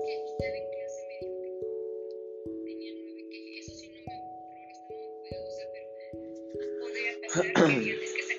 que eso pero